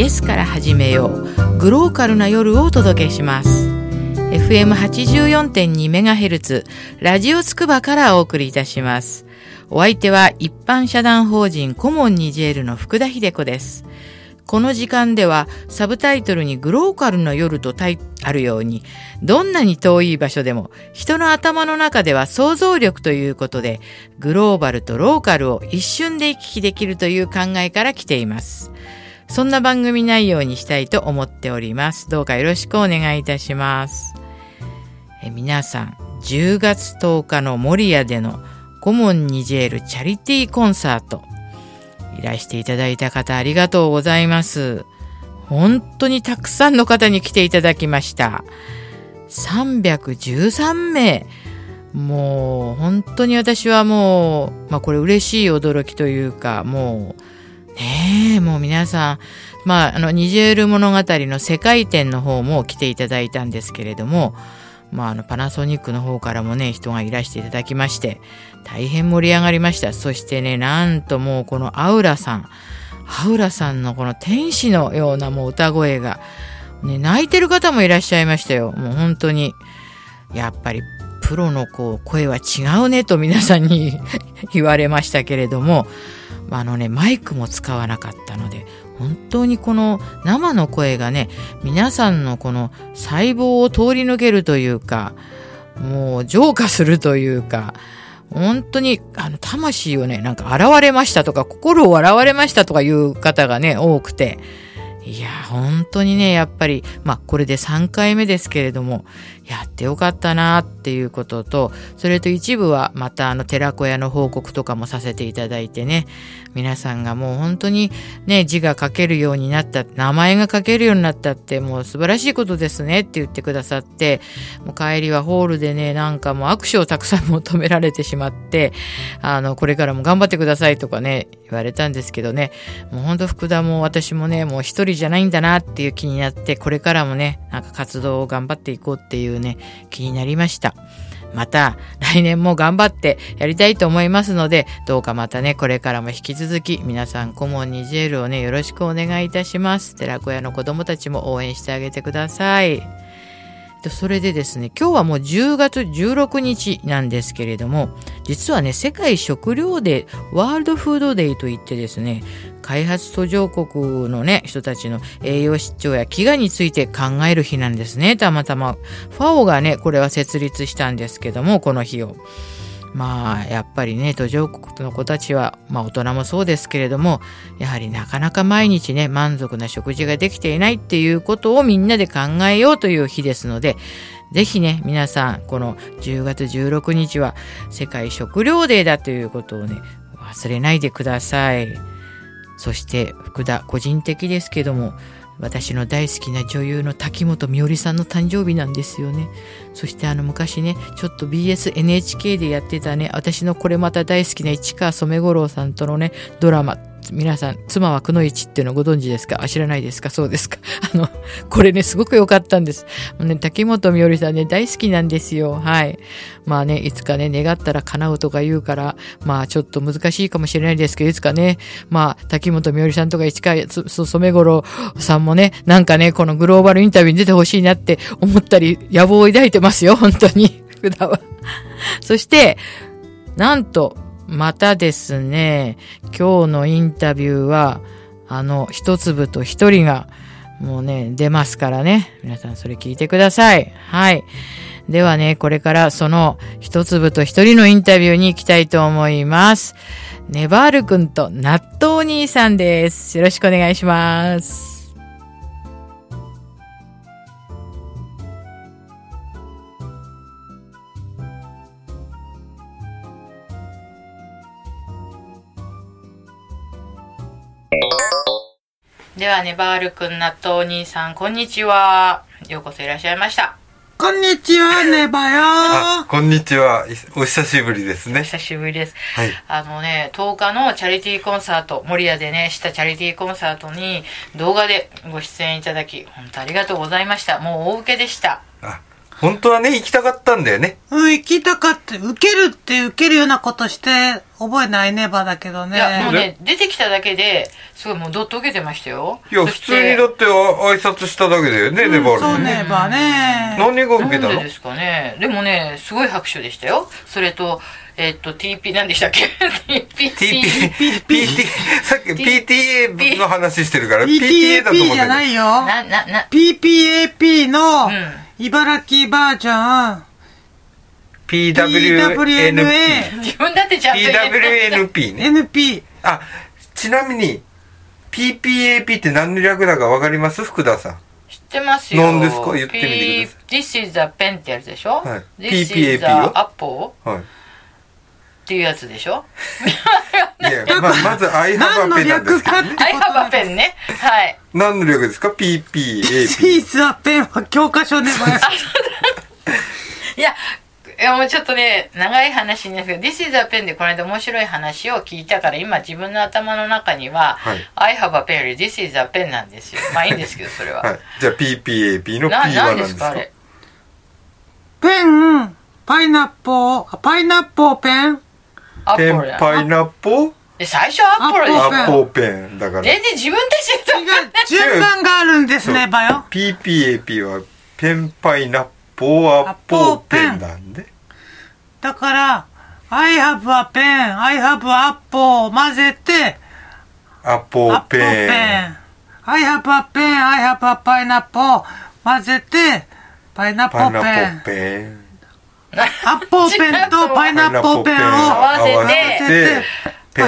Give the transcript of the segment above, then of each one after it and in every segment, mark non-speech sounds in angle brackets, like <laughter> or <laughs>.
イエスから始めよう。グローカルな夜をお届けします。FM84.2MHz ラジオつくばからお送りいたします。お相手は一般社団法人コモンニジェールの福田秀子です。この時間ではサブタイトルにグローカルな夜とあるように、どんなに遠い場所でも人の頭の中では想像力ということで、グローバルとローカルを一瞬で行き来できるという考えから来ています。そんな番組内容にしたいと思っております。どうかよろしくお願いいたします。え皆さん、10月10日の守谷でのコモンニジェールチャリティーコンサート、いらしていただいた方ありがとうございます。本当にたくさんの方に来ていただきました。313名。もう本当に私はもう、まあこれ嬉しい驚きというか、もう、ねえ、もう皆さん、まああの、ニジェール物語の世界展の方も来ていただいたんですけれども、まああの、パナソニックの方からもね、人がいらしていただきまして、大変盛り上がりました。そしてね、なんともうこのアウラさん、アウラさんのこの天使のようなもう歌声が、ね、泣いてる方もいらっしゃいましたよ。もう本当に。やっぱりプロのこう声は違うねと皆さんに <laughs> 言われましたけれども、あのね、マイクも使わなかったので、本当にこの生の声がね、皆さんのこの細胞を通り抜けるというか、もう浄化するというか、本当に、あの、魂をね、なんか現れましたとか、心を現れましたとかいう方がね、多くて、いや、本当にね、やっぱり、まあ、これで3回目ですけれども、やってよかったなっていうことと、それと一部はまたあの寺子屋の報告とかもさせていただいてね、皆さんがもう本当にね、字が書けるようになった、名前が書けるようになったってもう素晴らしいことですねって言ってくださって、もう帰りはホールでね、なんかもう握手をたくさん求められてしまって、あの、これからも頑張ってくださいとかね、言われたんですけどね、もう本当福田も私もね、もう一人じゃないんだなっていう気になって、これからもね、なんか活動を頑張っていこうっていうね、気になりました。また、来年も頑張ってやりたいと思いますので、どうかまたね、これからも引き続き、皆さん、コモンニジェールをね、よろしくお願いいたします。寺子屋の子供たちも応援してあげてください。それでですね、今日はもう10月16日なんですけれども、実はね、世界食糧デー、ワールドフードデーといってですね、開発途上国のね、人たちの栄養失調や飢餓について考える日なんですね、たまたま。ファオがね、これは設立したんですけども、この日を。まあ、やっぱりね、途上国の子たちは、まあ大人もそうですけれども、やはりなかなか毎日ね、満足な食事ができていないっていうことをみんなで考えようという日ですので、ぜひね、皆さん、この10月16日は世界食糧デーだということをね、忘れないでください。そして福田個人的ですけども私の大好きな女優の滝本美織さんの誕生日なんですよね。そしてあの昔ね、ちょっと BSNHK でやってたね、私のこれまた大好きな市川染五郎さんとのね、ドラマ、皆さん、妻はくのいちっていうのご存知ですか？あ、知らないですか？そうですか？<laughs> あの、これね、すごく良かったんです。ね、滝本美織さんね、大好きなんですよ。はい。まあね、いつかね、願ったら叶うとか言うから、まあちょっと難しいかもしれないですけど、いつかね、まあ、滝本美織さんとか市川染五郎さんもね、なんかね、このグローバルインタビューに出てほしいなって思ったり、野望を抱いてますよ、本当に。<laughs> 普段は。そして、なんと、またですね、今日のインタビューは、あの、一粒と一人が、もうね、出ますからね。皆さんそれ聞いてください。はい。ではね、これからその一粒と一人のインタビューに行きたいと思います。ネバールくんと納豆兄さんです。よろしくお願いします。ではね、バールくん、納豆お兄さん、こんにちは。ようこそいらっしゃいました。こんにちは、ねばよこんにちは。お久しぶりですね。お久しぶりです。はい。あのね、10日のチャリティーコンサート、守谷でね、したチャリティーコンサートに動画でご出演いただき、本当ありがとうございました。もう大受けでした。あ、本当はね、行きたかったんだよね。うん、行きたかった。受けるって受けるようなことして覚えないネバだけどね。いや、もうね、出てきただけで、すごいもうどっと受けてましたよ。いや、普通にだってあ挨拶しただけだよね、ネバールそう。ネバね。何が受けたの？でですかね。でもね、すごい拍手でしたよ。それと、えっと、TP、何でしたっけ ?TP。<laughs> TP、PT、さっき PTA の話してるから、PTA だと思ってじゃないよ。な、な、な、PPAP のうん茨城バージョン。PWNP。PWNA。自分だってちゃんと言えて PWNP ね。NP。あ、ちなみに、PPAP って何の略だかわかります？福田さん。知ってますよ。何ですか？言ってみてください。This is a pen ってやつでしょ？はい ?This is a よ apple はい。っていうやつでしょ？いや、<laughs> ままず I have 何 a の pen なんですけどね。略かって ?I have a pen ね。はい。何の略ですか？ピ ?PPAP。ースはペンは教科書ネバや。いや、いやもうちょっとね、長い話になるけど、This is a pen でこの間面白い話を聞いたから、今自分の頭の中には、はい I have a pen より This is a pen なんですよ。まあいいんですけど、それは。はい。じゃあ PPAP の P な、は何何ですすか。ペン、パイナッポー、パイナッポーペン。ペンパイナッポで最初はアップルでしょアポペンだから。全然自分で知違う、順番があるんですね、ばよ。PPAP はペンパイナッポーアポーペンなんで。だから、I have a pen, I have a apple を混ぜて、アポーアッポーペン。ペン。I have a pen, I have a pineapple 混ぜて、パイナッポパイナーペン。ッポーペン。アッポーペンとパイナッポーペンを合わせて合わせて、ペン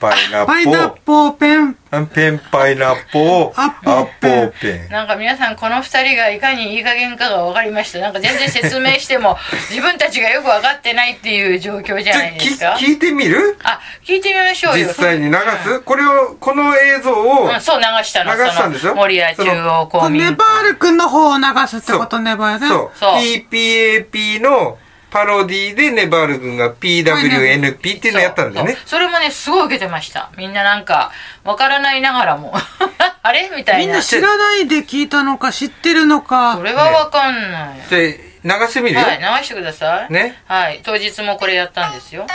パイナパイナッッポーペン、ポー。ペンパイナッポーアッポーペンアッポーペン。なんか皆さんこの二人がいかにいい加減かが分かりました。なんか全然説明しても <laughs> 自分たちがよく分かってないっていう状況じゃないですか聞いてみる？あ、聞いてみましょうよ。実際に流す？これを、この映像をうん、そう流したの。流したんでしょ？森谷中央公民ネバール君の方を流すってことねばよね。そう。そう PPAP のパロディでネバール君が PWNP っていうのやったんだよねそれもね、すごい受けてました。みんななんか、わからないながらも。<laughs> あれみたいな。みんな知らないで聞いたのか知ってるのかそ。れはわかんない。で、流してみるよ。はい、流してください。ね。はい、当日もこれやったんですよ。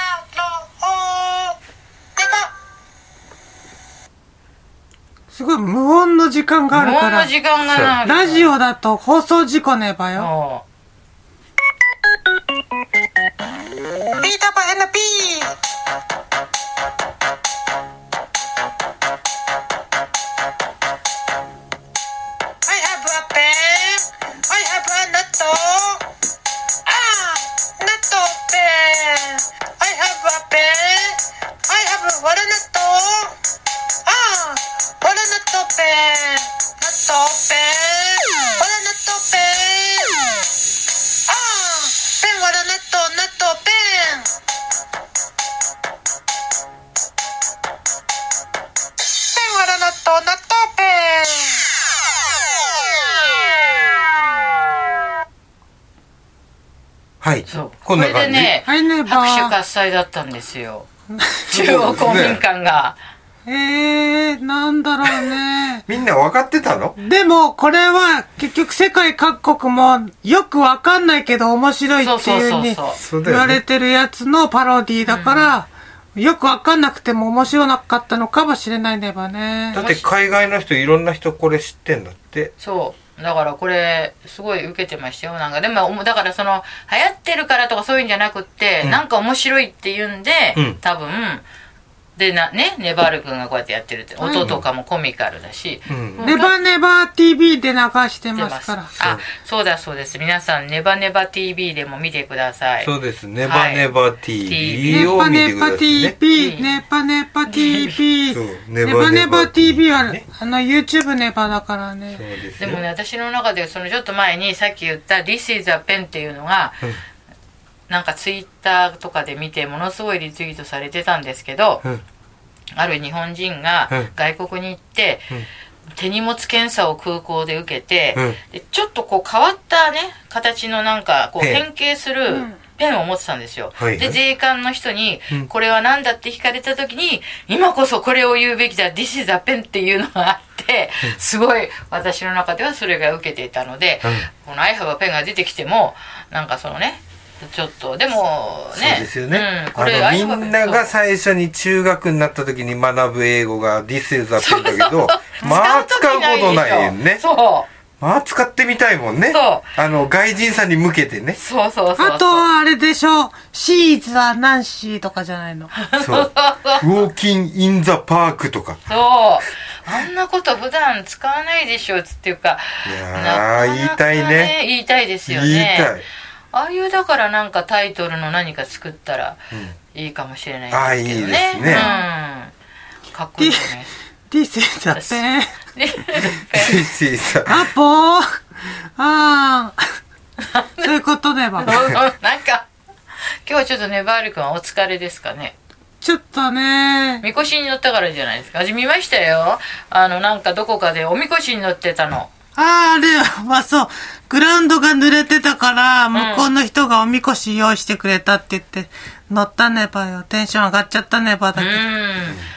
すごい無音の時間があるから無音の。時間がない。ラジオだと放送事故ねばよ。もピーターパン NP! I have a pen. I have a nut. Ah, nut pen. I have a pen. I have a walnut. Ah, walnut pen. Nut pen. Walnut pen. はい。う、そう。こんな感じ。でね、はいねば拍手喝采だったんですよ。<laughs> 中央公民館が。えー、なんだろうね。<laughs> みんな分かってたの？でも、これは結局世界各国もよくわかんないけど面白いっていううに。言われてるやつのパロディだから、よくわかんなくても面白かったのかもしれないねばねだ。って海外の人、いろんな人これ知ってんだって。そう。だからこれ、すごい受けてましたよ。なんか、でも、だからその、流行ってるからとかそういうんじゃなくって、うんなんか面白いっていうんで、うん多分、でな、ね、ネバール君がこうやってやってるって、はい音とかもコミカルだし、うん。ネバネバ TV で流して出ますから。あ、そうだそうです。皆さん、ネバネバ TV でも見てください。そうです。ネバネバ TV ネパを見てネパくださいね。TV、ネパネパ TV。ネバネバ TV はね、あの YouTube ネバだからね。でもね、私の中で、そのちょっと前にさっき言った This is a pen っていうのが、うんなんかツイッターとかで見てものすごいリツイートされてたんですけど、うん。ある日本人がうん。外国に行って、手荷物検査を空港で受けて、うん。でちょっとこう変わったね形のなんかこう変形するうん。ペペンを持ってたんですよ。はいはい。で、税関の人にうん、これは何だって聞かれた時に、今こそこれを言うべきだ、This is a pen っていうのがあって、すごい私の中ではそれが受けていたので、うん。この I have a pen が出てきても、なんかそのね、ちょっと、でもね、そうですよねうん、。これみんなが最初に中学になった時に学ぶ英語が This is a pen だけど、まあ使うことないよね。そう。まあ使ってみたいもんね。そあの、外人さんに向けてね。そうそうそうそう。あとはあれでしょ？シーズはナンシーとかじゃないの。そう。ウォーキンインザパークとか。そう。あんなこと普段使わないでしょ、つっていうか。いやーなかなか言いたいね言いたいですよね。言いたい。ああいうだからなんかタイトルの何か作ったらいいかもしれないですけどね。ああいいですねうん。かっこいいよね。This is a pen. で This is a- アポー。ああ。そういうことねば。<laughs> なんか、今日はちょっとね、バール君はお疲れですかね。ちょっとね。みこしに乗ったからじゃないですか。私見ましたよ。あの、なんかどこかでおみこしに乗ってたの。あれはそう。グラウンドが濡れてたから、向こうの人がおみこし用意してくれたって言って、乗ったねばよ。テンション上がっちゃったねばだうけど。ん。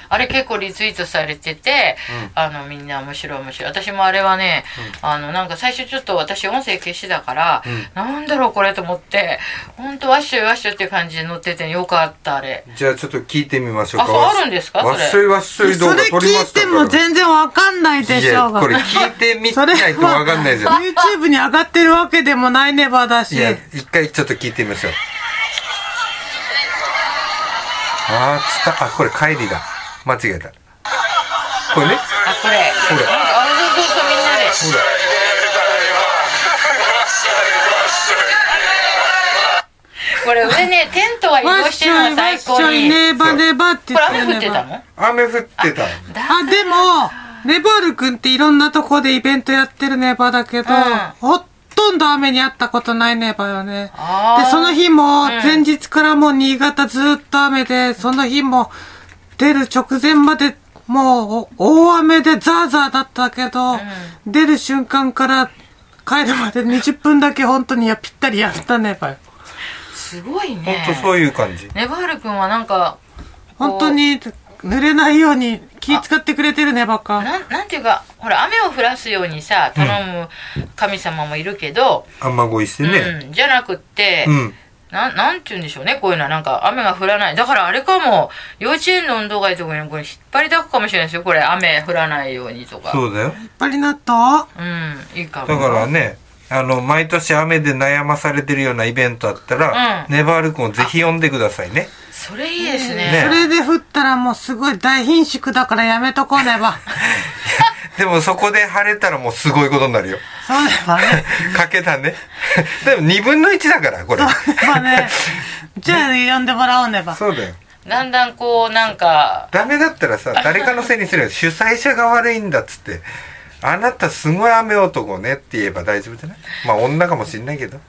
あれ結構リツイートされてて、あの、みんな面白い面白い。私もあれはね、あの、なんか最初ちょっと私音声消してたから、なんだろうこれと思って、ほんとわっしょいわっしょいっていう感じで乗っててよかった、あれ。じゃあちょっと聞いてみましょうか。あそうあるんですか？それわっしょいわっしょい動画それ撮りましたから。聞いても全然わかんないでしょうが。これ聞いてみないとわかんないじゃん。YouTube に上がってるわけでもないねばだし。いや、一回ちょっと聞いてみましょう。あー、つった、あ、これ帰りだ。間違えた。これね？あ、これ。ほらなんか、あ、そうそうそう、みんなで。ほら。これ上ね、テントが移動してるの最高に。これ雨降ってたの？雨降ってた。だあ、でも、ネバール君っていろんなとこでイベントやってるネバだけど、うんほとんど雨にあったことないネバよね。で、その日も、うん前日からもう新潟ずっと雨で、その日も出る直前までもうお大雨でザーザーだったけど、出る瞬間から帰るまで20分だけ本当にやぴったりやったネバよ。すごいね。とそういう感じ。ネバール君はなんか、本当に濡れないように気使ってくれてるネバか。なん、なんていうか、ほら、雨を降らすようにさ、頼む神様もいるけど、雨乞いしてね。うん、じゃなくって、うん。なん、なんて言うんでしょうね、こういうのは。なんか、雨が降らない。だからあれかも、幼稚園の運動会とかにこれ引っ張りだくかもしれないですよ。これ、雨降らないようにとか。そうだよ。やっぱりなった？うん、いいかも。だからね、あの、毎年雨で悩まされてるようなイベントあったら、うんネバール君をぜひ呼んでくださいね。それいいですね。ねそれで降ったらもうすごい大貧縮だからやめとこうねば。<laughs> でもそこで晴れたらもうすごいことになるよ。そうねばね。かけたね。でも2分の1だから、これ。そうねばね。<laughs> じゃあ呼んでもらおうねば。そうだよ。だんだんこう、なんか、ダメだったらさ、誰かのせいにするよ。主催者が悪いんだっつって。あなたすごい雨男ねって言えば大丈夫じゃない？まあ女かもしんないけど。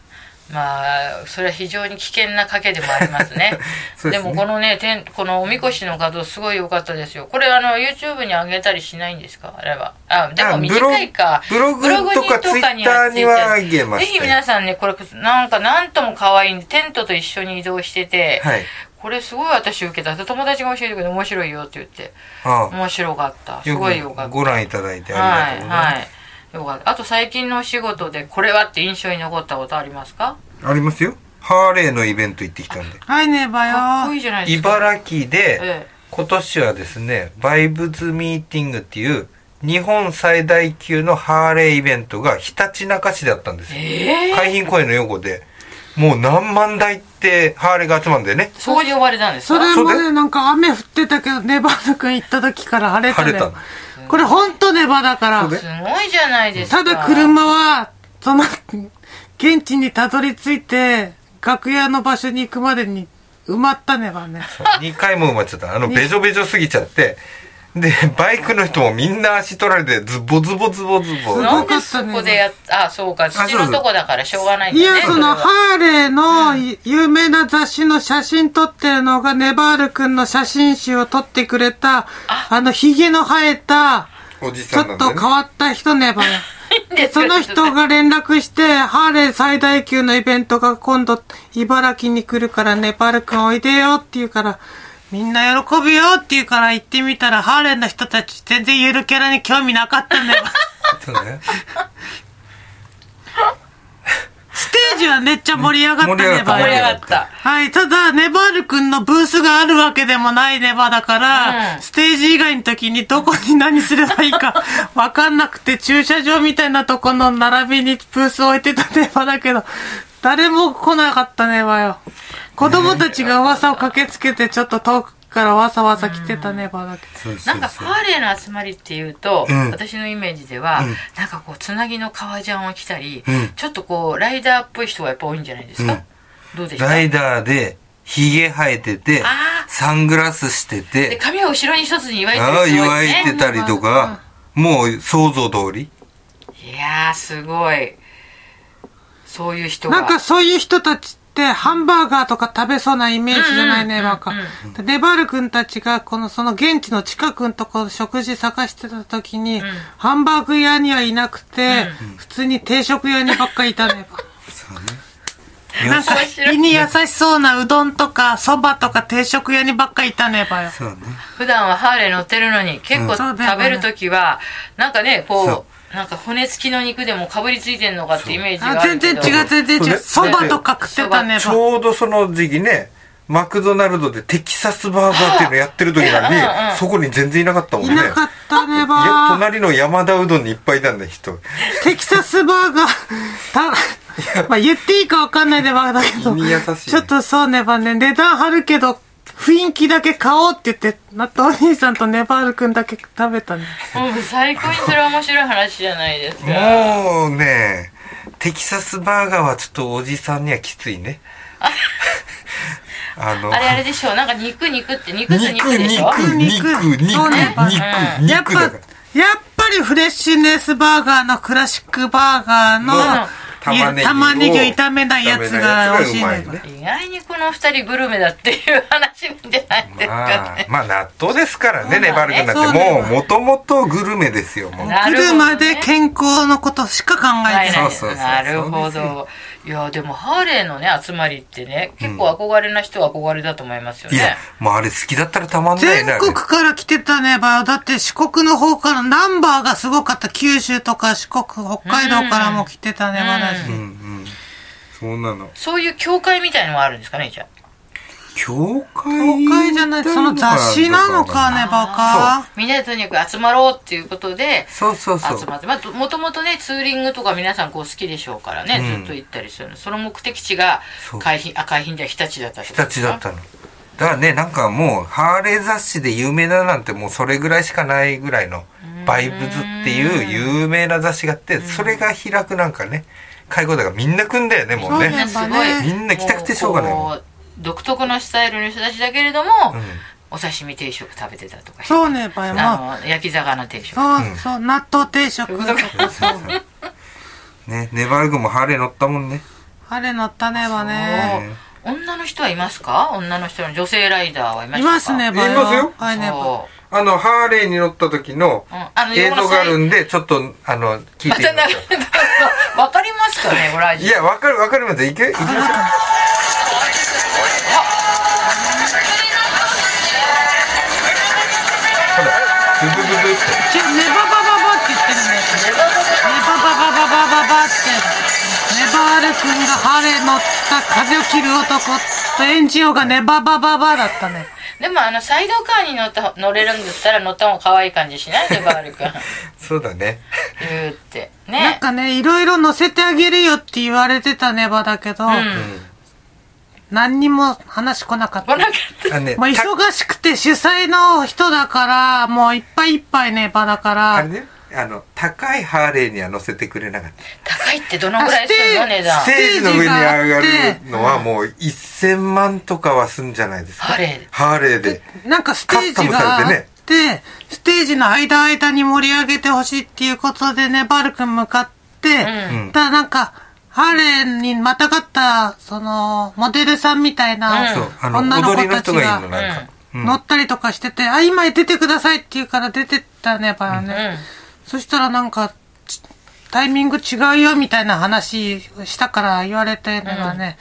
まあ、それは非常に危険な賭けでもありますね。<laughs> ですねもこのね、てんこのおみこしの画像すごい良かったですよ。これあの、YouTube に上げたりしないんですか？あれは。あ、でも短いか。ブログとかブログに Twitter には上げましたよぜひ皆さんね、これ、なんかなんとも可愛いんで、テントと一緒に移動してて、はい。これすごい私受けた。友達が教えてくれて面白いよって言って。あ面白かった。すよごいよかった。くご覧いただいてありがとうございます。はい、はい。よかった。あと最近のお仕事でこれはって印象に残ったことありますか？ありますよ。ハーレーのイベント行ってきたんで。はいねばよ。かっこいいじゃないですか。茨城で、え今年はですね、バイブズミーティングっていう、日本最大級のハーレーイベントがひたちなか市だったんですよ。ええ海浜公園の横で、もう何万台ってハーレーが集まるんだよね。そこで呼ばれたんですか？それそうでもね、なんか雨降ってたけど、ネバール君行った時から晴れたね。晴れたこれほんとネバだからすごいじゃないですか。ただ車は、その、現地にたどり着いて、楽屋の場所に行くまでに埋まったねばね。2回も埋まっちゃった。あの、べじょべじょすぎちゃって、で、バイクの人もみんな足取られて、ズボズボズボズボ。すごないんでそこでやっあ、そうか、土のとこだからしょうがないんだね。いや、その、ハーレーのい有名な雑誌の写真撮ってるのが、ネバール君の写真集を撮ってくれた、あ。の、髭の生えた、おじちょっと変わった人 <laughs> ねばよ。で、その人が連絡して、ハーレー最大級のイベントが今度、茨城に来るからネパール君おいでよって言うから、みんな喜ぶよって言うから行ってみたら、ハーレーの人たち全然ゆるキャラに興味なかったんだよ。そうね <laughs> ステージはめっちゃ盛り上がったねば盛り上がよ。った。はい、ただ、ネバール君のブースがあるわけでもないネバだから、うんステージ以外の時にどこに何すればいいか <laughs> わかんなくて、駐車場みたいなとこの並びにブース置いてたネバだけど、誰も来なかったネバよ。子供たちが噂を駆けつけて、ちょっと遠くからわざわざ来てたネバだけど。そうそなんかうそうハーレーの集まりっていうと、うん。私のイメージでは、うん。なんかこうつなぎの革ジャンを着たり、うん。ちょっとこうライダーっぽい人がやっぱ多いんじゃないですか、うん。どうでした？ライダーでヒゲ生えててサングラスしてでて髪を後ろに一つに祝いてるああ人多祝いねいてたりとかもう想像通り？いやーすごい。そういう人が。なんかそういう人たちってハンバーガーとか食べそうなイメージじゃないネバかうんうん。でネバール君たちがこのその現地の近くのところ食事探してた時に、ハンバーグ屋にはいなくて、普通に定食屋にばっかりいたネバ。そうね。なんか胃に優しそうなうどんとかそばとか定食屋にばっかりいたねばよ。そうね。普段はハーレー乗ってるのに結構食べるときは、なんかねそこうなんか骨付きの肉でもかぶりついてんのかってイメージがああるけど。全然違う全然違う。そばとか食ってたねちば。ょうどその時期ねマクドナルドでテキサスバーガーっていうのやってる時なのに <laughs> うんうんそこに全然いなかったもんね。いなかったねば。隣の山田うどんにいっぱいいたんだよ人。テキサスバーガー、た、まあ言っていいかわかんないでばだけど、ちょっとそうねばね、値段張るけど、雰囲気だけ買おうって言って、なったお兄さんとネバール君だけ食べたね。もう最高にそれ面白い話じゃないですか。もうねテキサスバーガーはちょっとおじさんにはきついね。あのあれあれでしょなんか肉肉って肉と肉肉でしょ？肉肉肉肉そうね肉うんやっぱ、やっぱりフレッシュネスバーガーのクラシックバーガーの、うん玉ねぎを玉ねぎを炒めないやつが美味しいねい。ね意外にこの二人グルメだっていう話じゃないですかまあね、まあ納豆ですからね、ねネバール君なんて。もう、ねもともとグルメですよ、もう。ねるまで健康のことしか考えてない。そうそうそうなるほどいやでもハーレーのね集まりってね結構憧れな人は憧れだと思いますよねいや、もうあれ好きだったらたまんない全国から来てたね、ばよ。だって四国の方からナンバーがすごかった。九州とか四国、北海道からも来てたね、ばだし。うんうん。そうなの。そういう教会みたいのもあるんですかねじゃあ教会東海じゃない、その雑誌なのかね、ばか。みんなでとにかく集まろうっていうことでそうそうそう。集。まって。まあもともとねツーリングとか皆さんこう好きでしょうからね、うん。ずっと行ったりするの。その目的地がそう。海浜あ海浜じゃ日立だった日立だったの。だからね、なんかもう、ハーレー雑誌で有名だなんてもうそれぐらいしかないぐらいの、バイブズっていう有名な雑誌があって、それが開くなんかね、介護だからみんな来んだよね、もうね。そうね。みんなすごい。ねみんな来たくてしょうがない独特のスタイルの人たちだけれども、うんお刺身定食食べてたとかそうね、ばよ。まあ、あの焼き魚定食そう、そう、納豆定食。とそう。ね、ネバール君もハーレー乗ったもんね。あれ乗ったね、ばね。ね女の人はいますか？女の人の女性ライダーはいましたか？いますね。いますよはいね、あの、ハーレーに乗った時の映像があるんんで、ちょっと、あの、聞いまてみまたす流れたわかりますかねこれいや、わかる、わかります。いけ、いきますよ。ほら、ブブブブって。ちょ、ネババババって言ってるね。ネバババババババって。ネバール君がハーレー乗った風を切る男とエンジン音がネババババだったね。でもあのサイドカーに乗った乗れるんだったら乗った方が可愛い感じしないでバール君そうだね。言うってなんかね、いろいろ乗せてあげるよって言われてたネバだけど、うん何にも話来なかった。来なかったあのね、もう忙しくて主催の人だから、もういっぱいいっぱいネバだからたあれ、ね、あの、高いハーレーには乗せてくれなかった。高いってどのぐらいするの値段？ステージの上に上がるスのはもう1000万とかはすんじゃないですか？ハーレーでハーレーで。なんかステージがあって、ねステージの間間に盛り上げてほしいっていうことでね、バル君向かって、うんただなんか、ハーレーにまたがった、その、モデルさんみたいな、女の子たちが。乗ったりとかしてて、あ、今出てくださいって言うから出てったね、ばよね。そしたらなんか、ちタイミング違うよみたいな話したから言われてねがね、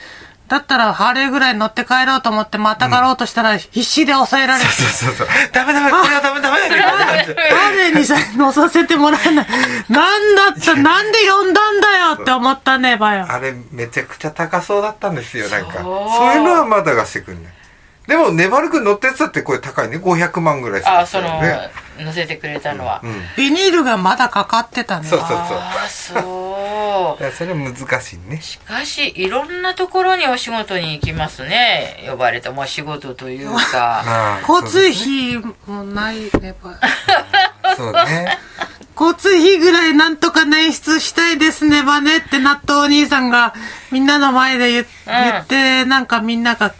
だったらハーレーぐらい乗って帰ろうと思ってまたがろうとしたら必死で抑えられて、そうそうそう。ダメダメ、これはダメダメ。ハーレーにさ乗させてもらえない。なんだった、なんで呼んだんだよって思ったね、ばよ。あれめちゃくちゃ高そうだったんですよ、なんか。そうそういうのはまだ出してくんね。でも、ネバル君乗ったやつだってこれ高いね。500万ぐらいするんあ、その。乗せてくれたのは。うん。ビニールがまだかかってたね。そうそうそう。ああ、そう。いやそれ難しいね。しかし、いろんなところにお仕事に行きますね。呼ばれて、もう仕事というか。<laughs> ああ交通費もないね、ばよ。そうね。交交通費ぐらいなんとか捻出したいですねばねって納豆お兄さんがみんなの前で言,、言って、なんかみんなが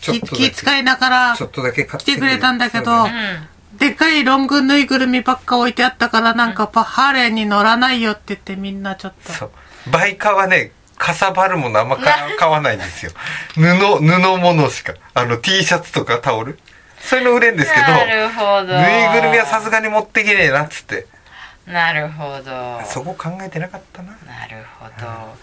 気気遣いながらちょっとだけ買って来てくれたんだけど、そうねでっかいロングぬいぐるみばっか置いてあったからなんかパハーレーに乗らないよって言ってみんなちょっと。そう。バイカはね、かさばるものあんま買買わないんですよ。<laughs> 布、布物しか。あの T シャツとかタオル。そういうの売れんですけど、なるほど。ぬいぐるみはさすがに持ってけねえなっつって。なるほど。そこ考えてなかったな。なるほど。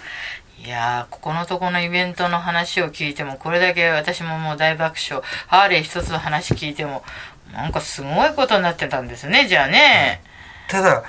いやー、ここのとこのイベントの話を聞いても、これだけ私ももう大爆笑。ハーレー一つの話聞いても、なんかすごいことになってたんですね、じゃあね。ただ、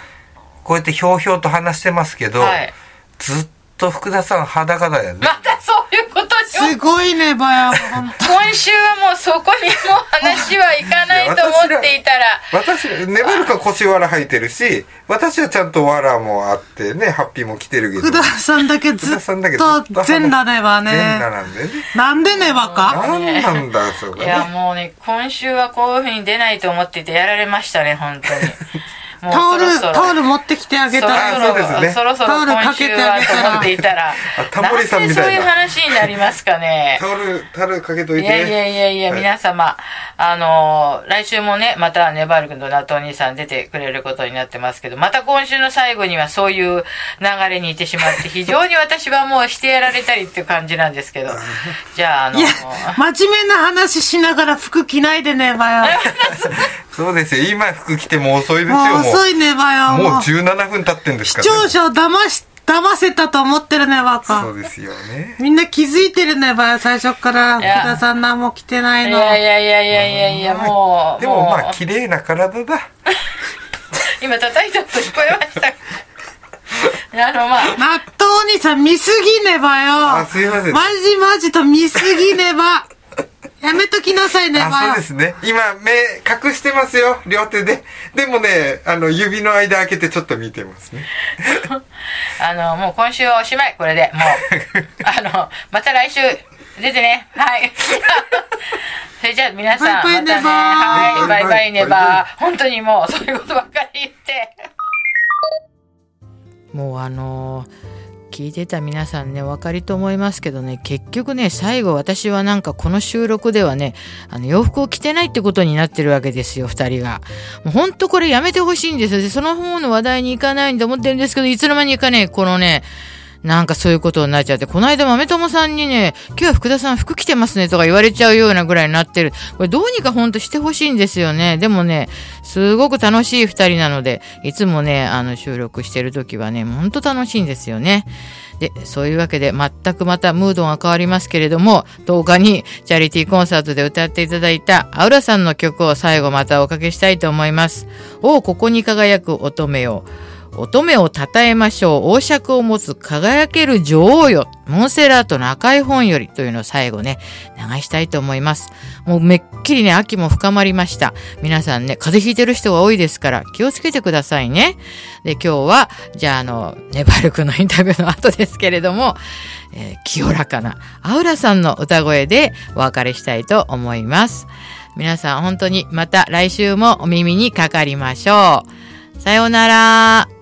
こうやってひょうひょうと話してますけど、はい。ずっと福田さん裸だよね。またそういうことにすごいね、ばよ。ほんと今週はもうそこにもう話はいかないと思っていたら、私、ネバルカ腰わら履いてるし、私はちゃんとわらもあってね、ハッピーも着てるけど。福田さんだけず福田さんだけっとと全裸ねば全裸ね。なんでね。なんでねばかなんなんだ、それいやね。もうね、今週はこういう風に出ないと思っていてやられましたね、本当に。<laughs> タオル、そろそろタオル持ってきてあげたそろら。あそうですねそろそろタオルかけてあげたら思っていたらあ、タモリさんみたいななんでそういう話になりますかね。タオル、タオルかけといて。いやいやいやいや、はい皆様、あのー来週もね、またネバール君とナトお兄さん出てくれることになってますけど、また今週の最後にはそういう流れにいってしまって、<laughs> 非常に私はもうしてやられたりっていう感じなんですけど、<laughs> じゃあ、あのいやー、真面目な話しながら服着ないでねばよ。<laughs> そうですよ。今服着ても遅いですよ、もう。遅いねばよ。もうもう17分経ってんです視から、聴者を騙し、騙せたと思ってるねばかそう。ですよね。みんな気づいてるねばよ、最初から。福田さん何も着てないいの。やいやいやいやいやいや、もう、でもまあ、綺麗な体だ。<laughs> 今叩いた音聞こえました。あの、まあ、納豆お兄さん見すぎねばよ。あすいませんマジマジと見すぎねば。やめときなさいねばあ、よ。そうですね。今、目隠してますよ、両手で。でもね、あの、指の間開けてちょっと見てますね。<laughs> あの、もう今週はおしまい、これで。もう、<laughs> あの、また来週、出てね。はい。<laughs> それじゃあ皆さん、バイバイネバーまたね。はい、ババイバイネバー。本当にもう、そういうことばっかり言って。もうあの聞いてた皆さんね、お分かりと思いますけどね、結局ね、最後私はなんかこの収録ではね、あの洋服を着てないってことになってるわけですよ、二人が。もうほんとこれやめてほしいんですよ。で、その方の話題に行かないんで思ってるんですけど、いつの間にかね、このね、なんかそういうことになっちゃって、この間豆友さんにね、今日は福田さん服着てますねとか言われちゃうようなぐらいになってる。これどうにかほんとしてほしいんですよね。でもね、すごく楽しい二人なので、いつもね、あの収録してる時はね、ほんと楽しいんですよね。で、そういうわけで全くまたムードが変わりますけれども、10日にチャリティーコンサートで歌っていただいたアウラさんの曲を最後またおかけしたいと思います。おここに輝く乙女よ。乙女を称えましょう。王爵を持つ輝ける女王よ。モンセラートの赤い本よりというのを最後ね、流したいと思います。もうめっきりね、秋も深まりました。皆さんね、風邪ひいてる人が多いですから気をつけてくださいね。で、今日は、じゃああの、ネバル君のインタビューの後ですけれども、えー清らかなアウラさんの歌声でお別れしたいと思います。皆さん本当にまた来週もお耳にかかりましょう。さようなら。